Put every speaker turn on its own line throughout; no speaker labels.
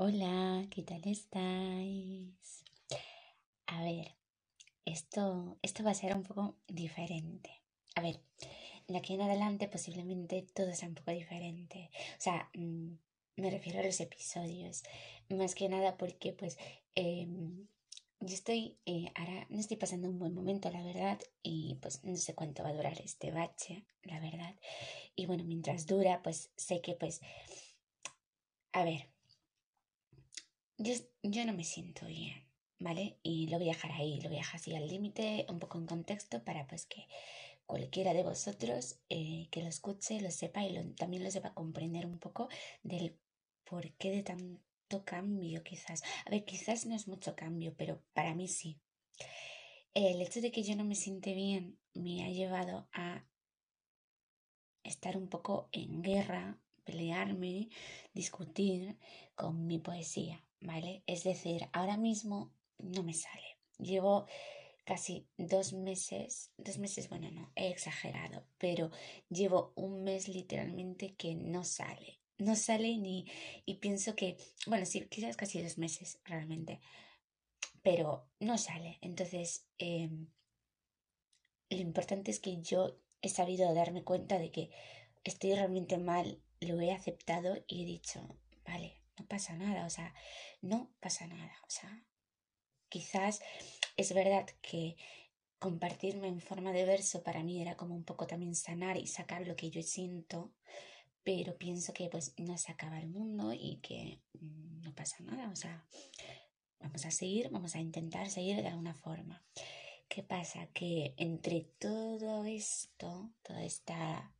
Hola, ¿qué tal estáis? A ver, esto, esto va a ser un poco diferente. A ver, de aquí en adelante posiblemente todo sea un poco diferente. O sea, mm, me refiero a los episodios. Más que nada porque pues em, yo estoy, eh, ahora no estoy pasando un buen momento, la verdad, y pues no sé cuánto va a durar este bache, la verdad. Y bueno, mientras dura, pues sé que pues, a ver, yo, yo no me siento bien, ¿vale? Y lo voy a dejar ahí, lo voy a dejar así al límite, un poco en contexto, para pues que cualquiera de vosotros eh, que lo escuche, lo sepa y también lo sepa comprender un poco del por qué de tanto cambio quizás. A ver, quizás no es mucho cambio, pero para mí sí. El hecho de que yo no me siente bien me ha llevado a estar un poco en guerra, pelearme, discutir con mi poesía. ¿vale? Es decir, ahora mismo no me sale. Llevo casi dos meses, dos meses, bueno, no, he exagerado, pero llevo un mes literalmente que no sale. No sale ni, y pienso que, bueno, sí, quizás casi dos meses realmente, pero no sale. Entonces, em, lo importante es que yo he sabido darme cuenta de que estoy realmente mal, lo he aceptado y he dicho, vale, no pasa nada, o sea, no pasa nada, o sea, quizás es verdad que compartirme en forma de verso para mí era como un poco también sanar y sacar lo que yo siento, pero pienso que pues no se acaba el mundo y que no pasa nada, o sea, vamos a seguir, vamos a intentar seguir de alguna forma. ¿Qué pasa? Que entre todo esto, todo esta,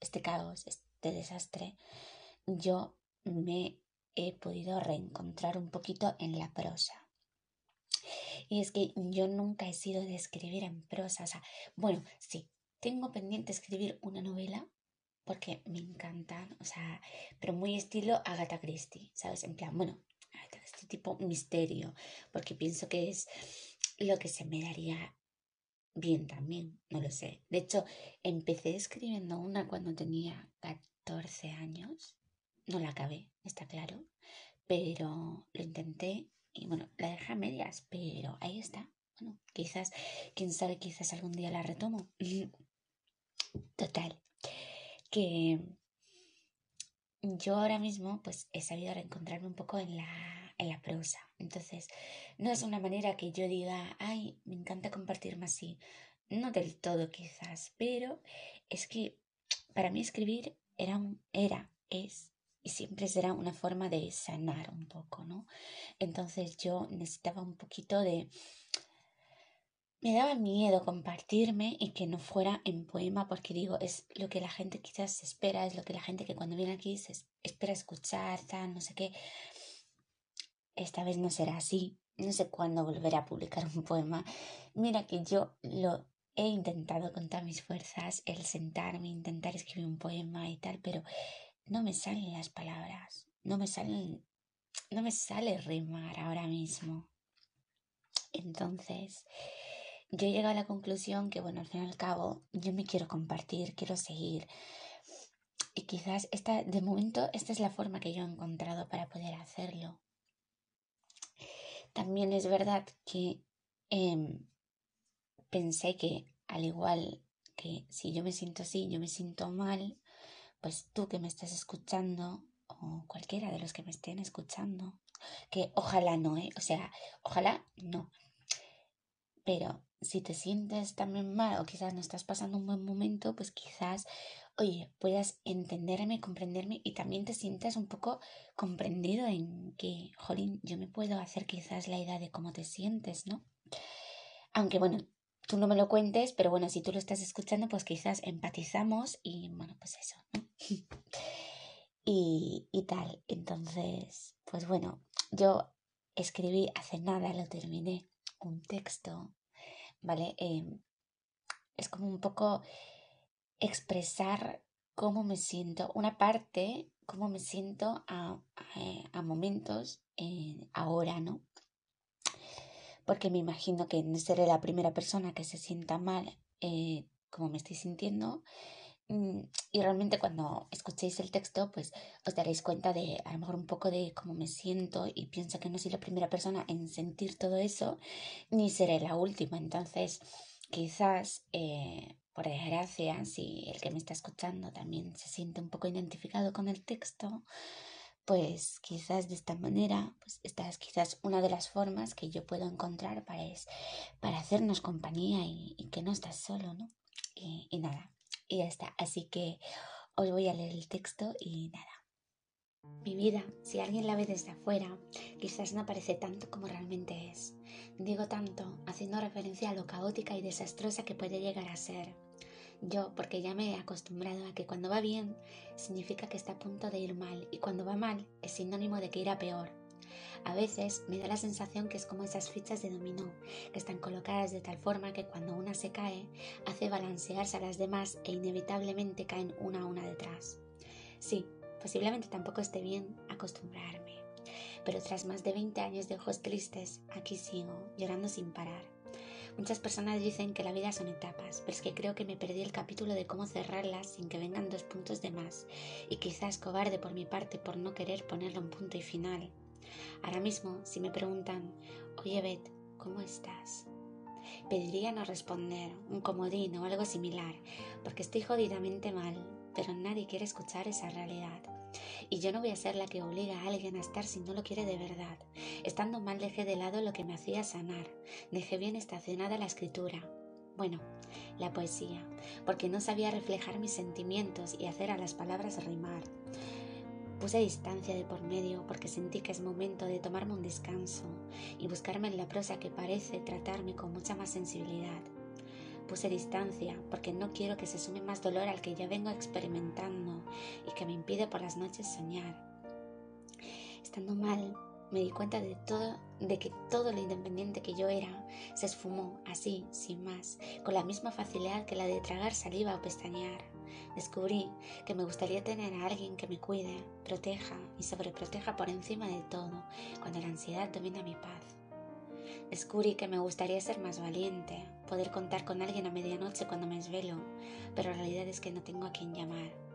este caos, este desastre, yo me he podido reencontrar un poquito en la prosa. Y es que yo nunca he sido de escribir en prosa. O sea, bueno, sí, tengo pendiente escribir una novela porque me encantan, o sea, pero muy estilo Agatha Christie, ¿sabes? En plan, bueno, este tipo misterio, porque pienso que es lo que se me daría bien también, no lo sé. De hecho, empecé escribiendo una cuando tenía 14 años no la acabé, está claro, pero lo intenté y bueno, la dejé a medias, pero ahí está. Bueno, quizás, quién sabe, quizás algún día la retomo. Total, que yo ahora mismo pues he sabido reencontrarme un poco en la, en la prosa. Entonces, no es una manera que yo diga, ay, me encanta compartirme así. No del todo quizás, pero es que para mí escribir era, un, era, es y siempre será una forma de sanar un poco, ¿no? Entonces yo necesitaba un poquito de... Me daba miedo compartirme y que no fuera en poema porque digo, es lo que la gente quizás espera, es lo que la gente que cuando viene aquí se espera escuchar, tal, no sé qué. Esta vez no será así. No sé cuándo volveré a publicar un poema. Mira que yo lo he intentado con todas mis fuerzas, el sentarme, intentar escribir un poema y tal, pero no me salen las palabras, no me salen, no me sale rimar ahora mismo. Entonces, yo he llegado a la conclusión que, bueno, al fin y al cabo, yo me quiero compartir, quiero seguir. Y quizás esta, de momento, esta es la forma que yo he encontrado para poder hacerlo. También es verdad que em, pensé que, al igual que si yo me siento así, yo me siento mal, pues tú que me estás escuchando o cualquiera de los que me estén escuchando, que ojalá no, ¿eh? O sea, ojalá no. Pero si te sientes también mal o quizás no estás pasando un buen momento, pues quizás, oye, puedas entenderme, comprenderme y también te sientas un poco comprendido en que, jolín, yo me puedo hacer quizás la idea de cómo te sientes, ¿no? Aunque bueno, tú no me lo cuentes, pero bueno, si tú lo estás escuchando, pues quizás empatizamos y bueno, pues eso, ¿no? y, y tal. Entonces, pues bueno, yo escribí hace nada, lo terminé, un texto, ¿vale? Em, es como un poco expresar cómo me siento, una parte, cómo me siento a, a, momentos eh, ahora, ¿no? porque me imagino que no seré la primera persona que se sienta mal eh, como me estoy sintiendo, Mm, y realmente cuando escuchéis el texto, pues os daréis cuenta de a lo mejor un poco de cómo me siento y pienso que no soy la primera persona en sentir todo eso, ni seré la última. Entonces, quizás, eh, por desgracia, si el que me está escuchando también se siente un poco identificado con el texto, pues quizás de esta manera, pues esta es quizás una de las formas que yo puedo encontrar para, es, para hacernos compañía y, que no estás solo, ¿no? Y, y nada, y ya está. Así que os voy a leer el texto y nada. Mi vida, si alguien la ve desde afuera, quizás no parece tanto como realmente es. Digo tanto haciendo referencia a lo caótica y desastrosa que puede llegar a ser. Yo, porque ya me he acostumbrado a que cuando va bien, significa que está a punto de ir mal y cuando va mal es sinónimo de que irá peor. A veces me da la sensación que es como esas fichas de dominó, que están colocadas de tal forma que cuando una se cae, hace balancearse a las demás e inevitablemente caen una a una detrás. Sí, posiblemente tampoco esté bien acostumbrarme, pero tras más de 20 años de ojos tristes, aquí sigo, llorando sin parar. Muchas personas dicen que la vida son etapas, pero es que creo que me perdí el capítulo de cómo cerrarlas sin que vengan dos puntos de más, y quizás cobarde por mi parte por no querer ponerle un punto y final. Ahora mismo, si me preguntan, oye Beth, ¿cómo estás? Pediría no responder, un comodín o algo similar, porque estoy jodidamente mal, pero nadie quiere escuchar esa realidad. Y yo no voy a ser la que obliga a alguien a estar si no lo quiere de verdad. Estando mal dejé de lado lo que me hacía sanar, dejé bien estacionada la escritura. Bueno, la poesía, porque no sabía reflejar mis sentimientos y hacer a las palabras rimar. Puse distancia de por medio porque sentí que es momento de tomarme un descanso y buscarme en la prosa que parece tratarme con mucha más sensibilidad. Puse distancia porque no quiero que se sume más dolor al que ya vengo experimentando y que me impide por las noches soñar. Estando mal, me di cuenta de todo, de que todo lo independiente que yo era se esfumó así, sin más, con la misma facilidad que la de tragar saliva o pestañear. Descubrí que me gustaría tener a alguien que me cuide, proteja y sobreproteja por encima de todo cuando la ansiedad domina mi paz. Descubrí que me gustaría ser más valiente, poder contar con alguien a medianoche cuando me desvelo, pero la realidad es que no tengo a quien llamar.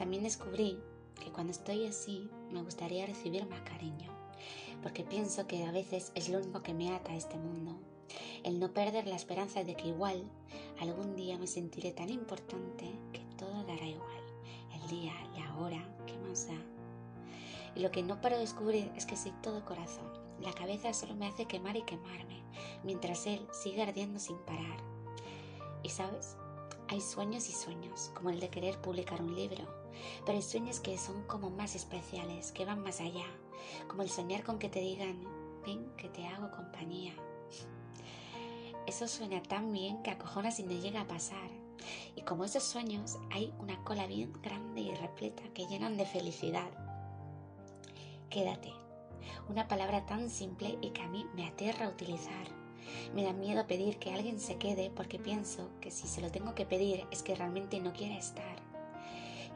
También descubrí que cuando estoy así me gustaría recibir más cariño, porque pienso que a veces es lo único que me ata a este mundo. El no perder la esperanza de que igual algún día me sentiré tan importante que todo dará igual. El día, la hora, ¿qué más da? Y lo que no paro de descubrir es que soy todo corazón. La cabeza solo me hace quemar y quemarme, mientras él sigue ardiendo sin parar. Y sabes, hay sueños y sueños, como el de querer publicar un libro, pero hay sueños que son como más especiales, que van más allá, como el soñar con que te digan, ven que te hago compañía. Eso suena tan bien que acojona si no llega a pasar. Y como esos sueños, hay una cola bien grande y repleta que llenan de felicidad. Quédate. Una palabra tan simple y que a mí me aterra utilizar. Me da miedo pedir que alguien se quede porque pienso que si se lo tengo que pedir es que realmente no quiere estar.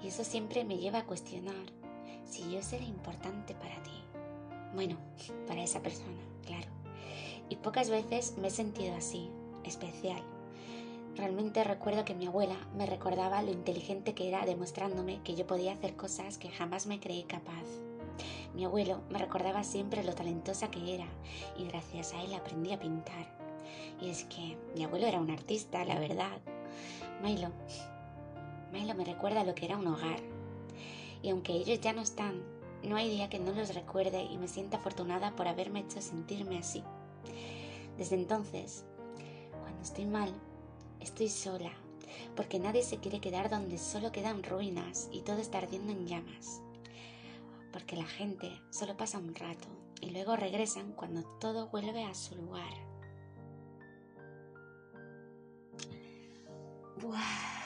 Y eso siempre me lleva a cuestionar si yo seré importante para ti. Bueno, para esa persona, claro. Y pocas veces me he sentido así, especial. Realmente recuerdo que mi abuela me recordaba lo inteligente que era demostrándome que yo podía hacer cosas que jamás me creí capaz. Mi abuelo me recordaba siempre lo talentosa que era y gracias a él aprendí a pintar. Y es que mi abuelo era un artista, la verdad. Milo, Milo me recuerda lo que era un hogar. Y aunque ellos ya no están, no hay día que no los recuerde y me sienta afortunada por haberme hecho sentirme así. Desde entonces, cuando estoy mal, estoy sola, porque nadie se quiere quedar donde solo quedan ruinas y todo está ardiendo en llamas. Porque la gente solo pasa un rato y luego regresan cuando todo vuelve a su lugar. Ay,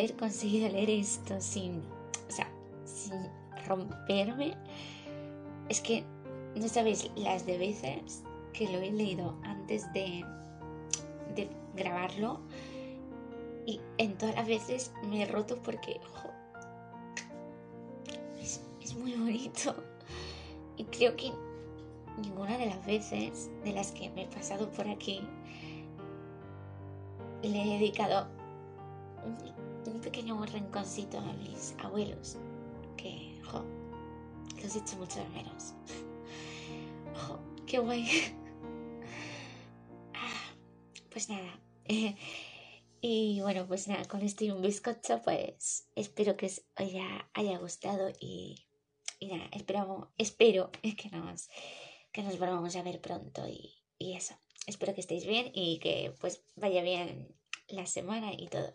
haber conseguido leer esto sin, o sea, sin romperme. Es que no sabéis las de veces que lo he leído antes de, de grabarlo y en todas las veces me he roto porque es muy bonito. Y creo que ninguna de las veces de las que me he pasado por aquí le he dedicado un, pequeño rinconcito a mis abuelos, que, jo, los hecho mucho de menos. Jo, qué guay. Ah, pues nada. y bueno, pues nada, con esto y un bizcocho, pues espero que os haya, gustado y, nada, espero, espero que nos, que nos volvamos a ver pronto y, y eso. Espero que estéis bien y que pues vaya bien la semana y todo.